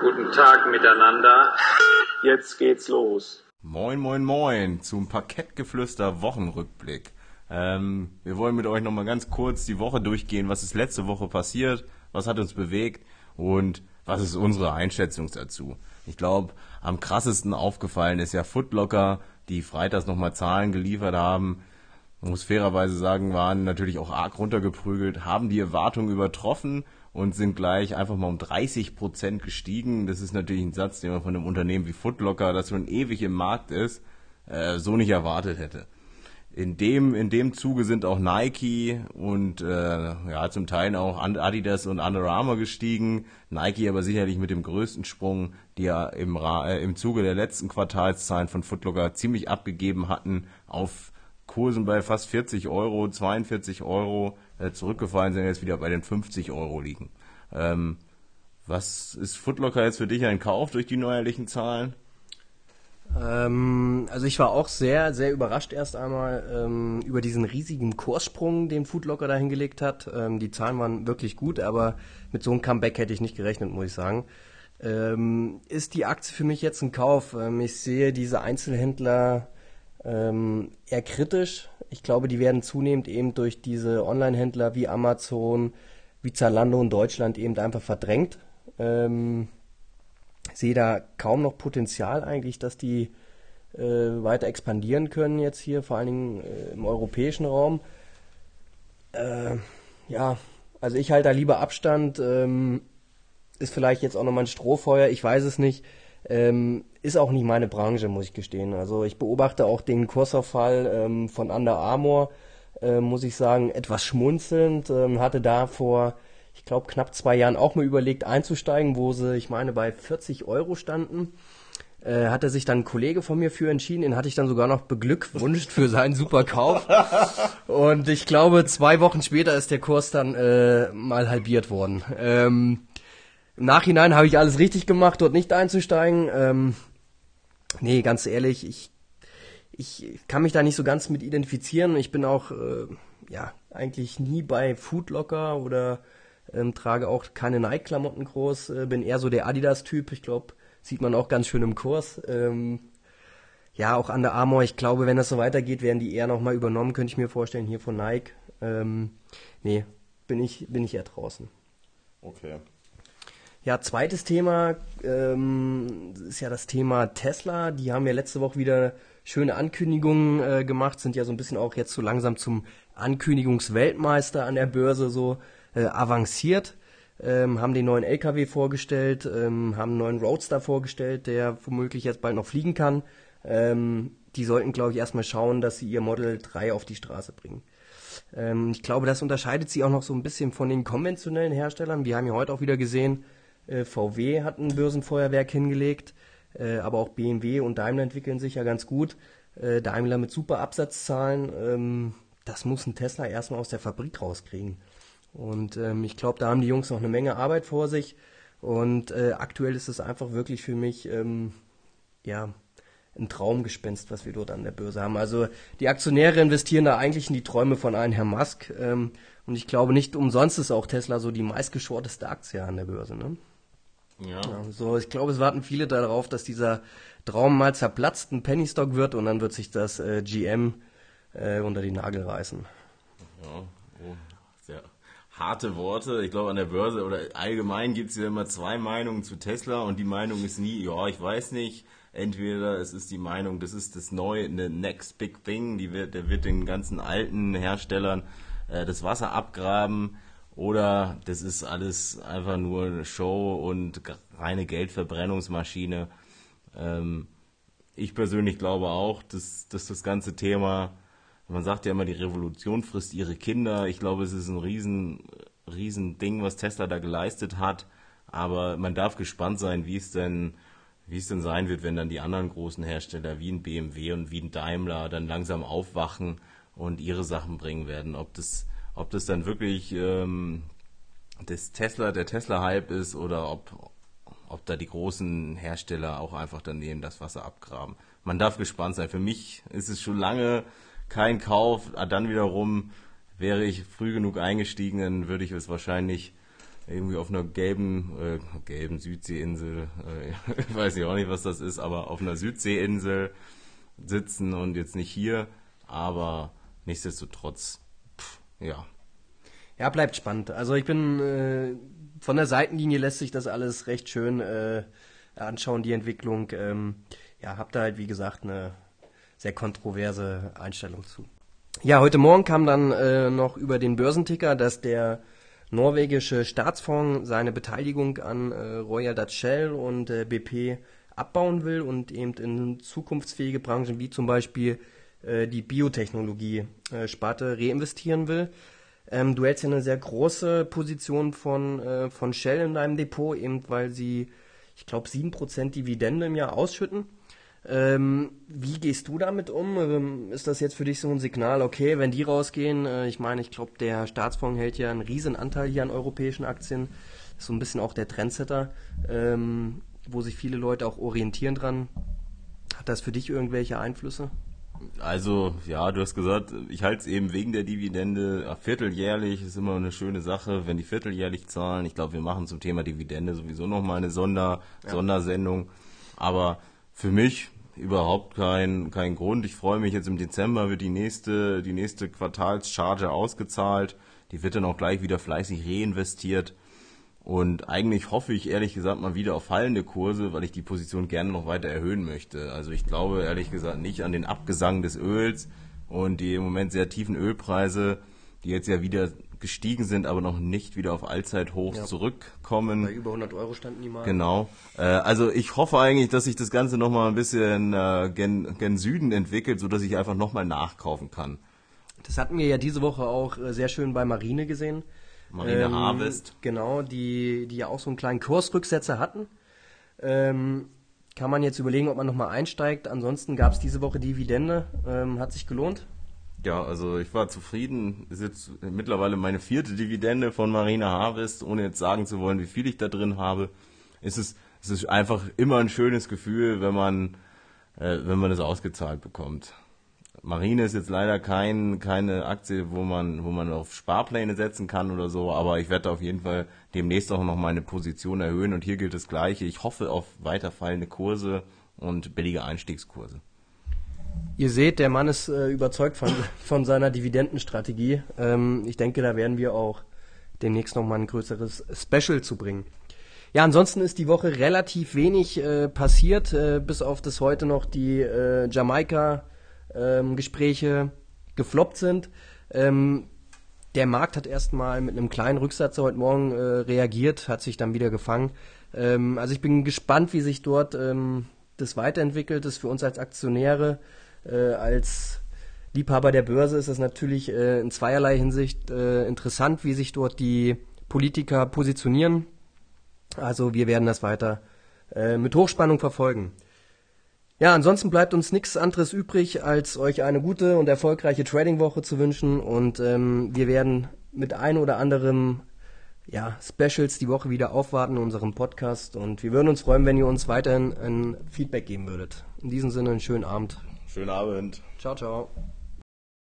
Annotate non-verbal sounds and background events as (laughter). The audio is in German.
Guten Tag miteinander. Jetzt geht's los. Moin, moin, moin zum Parkettgeflüster Wochenrückblick. Ähm, wir wollen mit euch nochmal ganz kurz die Woche durchgehen. Was ist letzte Woche passiert? Was hat uns bewegt? Und was ist unsere Einschätzung dazu? Ich glaube, am krassesten aufgefallen ist ja Footlocker, die freitags nochmal Zahlen geliefert haben. Man muss fairerweise sagen, waren natürlich auch arg runtergeprügelt, haben die Erwartungen übertroffen und sind gleich einfach mal um 30 Prozent gestiegen. Das ist natürlich ein Satz, den man von einem Unternehmen wie Footlocker, das schon ewig im Markt ist, äh, so nicht erwartet hätte in dem, in dem Zuge sind auch Nike und äh, ja zum Teil auch Adidas und Under Armour gestiegen. Nike aber sicherlich mit dem größten Sprung, die ja im, äh, im Zuge der letzten Quartalszahlen von Footlocker ziemlich abgegeben hatten, auf Kursen bei fast 40 Euro, 42 Euro äh, zurückgefallen sind, jetzt wieder bei den 50 Euro liegen. Ähm, was ist Footlocker jetzt für dich ein Kauf durch die neuerlichen Zahlen? Ähm, also ich war auch sehr, sehr überrascht erst einmal ähm, über diesen riesigen Kurssprung, den Foodlocker da hingelegt hat. Ähm, die Zahlen waren wirklich gut, aber mit so einem Comeback hätte ich nicht gerechnet, muss ich sagen. Ähm, ist die Aktie für mich jetzt ein Kauf? Ähm, ich sehe diese Einzelhändler ähm, eher kritisch. Ich glaube, die werden zunehmend eben durch diese Online-Händler wie Amazon, wie Zalando in Deutschland eben einfach verdrängt. Ähm, sehe da kaum noch Potenzial eigentlich, dass die äh, weiter expandieren können jetzt hier, vor allen Dingen äh, im europäischen Raum. Äh, ja, also ich halte da lieber Abstand. Ähm, ist vielleicht jetzt auch nochmal ein Strohfeuer, ich weiß es nicht. Ähm, ist auch nicht meine Branche, muss ich gestehen. Also ich beobachte auch den Kursauffall ähm, von Under Armour, äh, muss ich sagen, etwas schmunzelnd. Ähm, hatte da vor ich glaube, knapp zwei Jahren auch mal überlegt einzusteigen, wo sie, ich meine, bei 40 Euro standen. Äh, hatte sich dann ein Kollege von mir für entschieden, den hatte ich dann sogar noch beglückwünscht für seinen super Kauf. (laughs) Und ich glaube, zwei Wochen später ist der Kurs dann äh, mal halbiert worden. Ähm, Im Nachhinein habe ich alles richtig gemacht, dort nicht einzusteigen. Ähm, nee, ganz ehrlich, ich, ich kann mich da nicht so ganz mit identifizieren. Ich bin auch, äh, ja, eigentlich nie bei Foodlocker oder ähm, trage auch keine Nike-Klamotten groß, äh, bin eher so der Adidas-Typ. Ich glaube, sieht man auch ganz schön im Kurs. Ähm, ja, auch an der Armour, ich glaube, wenn das so weitergeht, werden die eher nochmal übernommen, könnte ich mir vorstellen, hier von Nike. Ähm, nee, bin ich, bin ich eher draußen. Okay. Ja, zweites Thema ähm, ist ja das Thema Tesla. Die haben ja letzte Woche wieder schöne Ankündigungen äh, gemacht, sind ja so ein bisschen auch jetzt so langsam zum Ankündigungsweltmeister an der Börse so äh, avanciert, ähm, haben den neuen LKW vorgestellt, ähm, haben einen neuen Roadster vorgestellt, der womöglich jetzt bald noch fliegen kann. Ähm, die sollten, glaube ich, erstmal schauen, dass sie ihr Model 3 auf die Straße bringen. Ähm, ich glaube, das unterscheidet sie auch noch so ein bisschen von den konventionellen Herstellern. Wir haben ja heute auch wieder gesehen, VW hat ein Börsenfeuerwerk hingelegt, äh, aber auch BMW und Daimler entwickeln sich ja ganz gut. Äh, Daimler mit super Absatzzahlen. Ähm, das muss ein Tesla erstmal aus der Fabrik rauskriegen. Und ähm, ich glaube, da haben die Jungs noch eine Menge Arbeit vor sich. Und äh, aktuell ist es einfach wirklich für mich ähm, ja ein Traumgespenst, was wir dort an der Börse haben. Also die Aktionäre investieren da eigentlich in die Träume von einem Herrn Musk. Ähm, und ich glaube, nicht umsonst ist auch Tesla so die meistgeschorteste Aktie an der Börse. Ne? Ja. ja. So, ich glaube, es warten viele darauf, dass dieser Traum mal zerplatzt, ein Pennystock wird und dann wird sich das äh, GM äh, unter die Nagel reißen. Ja, oh, harte Worte. Ich glaube, an der Börse oder allgemein gibt es ja immer zwei Meinungen zu Tesla und die Meinung ist nie, ja, ich weiß nicht. Entweder es ist die Meinung, das ist das neue, eine Next Big Thing, die wird, der wird den ganzen alten Herstellern äh, das Wasser abgraben oder das ist alles einfach nur eine Show und reine Geldverbrennungsmaschine. Ähm, ich persönlich glaube auch, dass, dass das ganze Thema man sagt ja immer, die Revolution frisst ihre Kinder. Ich glaube, es ist ein riesen, riesen Ding, was Tesla da geleistet hat. Aber man darf gespannt sein, wie es denn, wie es denn sein wird, wenn dann die anderen großen Hersteller wie ein BMW und wie ein Daimler dann langsam aufwachen und ihre Sachen bringen werden. Ob das, ob das dann wirklich ähm, das Tesla, der Tesla-Hype ist oder ob, ob da die großen Hersteller auch einfach daneben das Wasser abgraben. Man darf gespannt sein. Für mich ist es schon lange kein Kauf. Ah, dann wiederum wäre ich früh genug eingestiegen, dann würde ich es wahrscheinlich irgendwie auf einer gelben, äh, gelben Südseeinsel, äh, (laughs) ich weiß ja auch nicht, was das ist, aber auf einer Südseeinsel sitzen und jetzt nicht hier, aber nichtsdestotrotz, ja. Ja, bleibt spannend. Also ich bin äh, von der Seitenlinie lässt sich das alles recht schön äh, anschauen, die Entwicklung. Ähm, ja, hab da halt wie gesagt eine sehr kontroverse Einstellung zu. Ja, heute Morgen kam dann äh, noch über den Börsenticker, dass der norwegische Staatsfonds seine Beteiligung an äh, Royal Dutch Shell und äh, BP abbauen will und eben in zukunftsfähige Branchen wie zum Beispiel äh, die Biotechnologie-Sparte reinvestieren will. Ähm, du hältst ja eine sehr große Position von, äh, von Shell in deinem Depot, eben weil sie, ich glaube, 7% Dividende im Jahr ausschütten. Ähm, wie gehst du damit um? Ähm, ist das jetzt für dich so ein Signal, okay, wenn die rausgehen, äh, ich meine, ich glaube, der Staatsfonds hält ja einen riesen Anteil hier an europäischen Aktien, ist so ein bisschen auch der Trendsetter, ähm, wo sich viele Leute auch orientieren dran. Hat das für dich irgendwelche Einflüsse? Also, ja, du hast gesagt, ich halte es eben wegen der Dividende. Vierteljährlich ist immer eine schöne Sache, wenn die vierteljährlich zahlen. Ich glaube, wir machen zum Thema Dividende sowieso nochmal eine Sonder, ja. Sondersendung. Aber für mich überhaupt kein, kein Grund. Ich freue mich jetzt im Dezember wird die nächste, die nächste Quartalscharge ausgezahlt. Die wird dann auch gleich wieder fleißig reinvestiert. Und eigentlich hoffe ich ehrlich gesagt mal wieder auf fallende Kurse, weil ich die Position gerne noch weiter erhöhen möchte. Also ich glaube ehrlich gesagt nicht an den Abgesang des Öls und die im Moment sehr tiefen Ölpreise, die jetzt ja wieder gestiegen sind, aber noch nicht wieder auf Allzeithochs ja. zurückkommen. Bei über 100 Euro standen die mal. Genau. Äh, also ich hoffe eigentlich, dass sich das Ganze nochmal ein bisschen äh, gen, gen Süden entwickelt, sodass ich einfach nochmal nachkaufen kann. Das hatten wir ja diese Woche auch äh, sehr schön bei Marine gesehen. Marine ähm, Harvest. Genau, die, die ja auch so einen kleinen Kursrücksetzer hatten. Ähm, kann man jetzt überlegen, ob man nochmal einsteigt. Ansonsten gab es diese Woche Dividende. Ähm, hat sich gelohnt. Ja, also ich war zufrieden. Ist jetzt mittlerweile meine vierte Dividende von Marina Harvest, ohne jetzt sagen zu wollen, wie viel ich da drin habe. Es ist, es ist einfach immer ein schönes Gefühl, wenn man, äh, wenn man es ausgezahlt bekommt. Marine ist jetzt leider kein, keine Aktie, wo man, wo man auf Sparpläne setzen kann oder so, aber ich werde auf jeden Fall demnächst auch noch meine Position erhöhen und hier gilt das Gleiche. Ich hoffe auf weiter fallende Kurse und billige Einstiegskurse. Ihr seht, der Mann ist äh, überzeugt von, (laughs) von seiner Dividendenstrategie. Ähm, ich denke, da werden wir auch demnächst nochmal ein größeres Special zu bringen. Ja, ansonsten ist die Woche relativ wenig äh, passiert, äh, bis auf das heute noch die äh, Jamaika-Gespräche ähm, gefloppt sind. Ähm, der Markt hat erstmal mit einem kleinen Rücksatz heute Morgen äh, reagiert, hat sich dann wieder gefangen. Ähm, also ich bin gespannt, wie sich dort ähm, das weiterentwickelt. Das für uns als Aktionäre äh, als Liebhaber der Börse ist es natürlich äh, in zweierlei Hinsicht äh, interessant, wie sich dort die Politiker positionieren. Also wir werden das weiter äh, mit Hochspannung verfolgen. Ja, ansonsten bleibt uns nichts anderes übrig, als euch eine gute und erfolgreiche Trading-Woche zu wünschen und ähm, wir werden mit ein oder anderem ja, Specials die Woche wieder aufwarten in unserem Podcast und wir würden uns freuen, wenn ihr uns weiterhin ein Feedback geben würdet. In diesem Sinne einen schönen Abend. Schönen Abend. Ciao, ciao.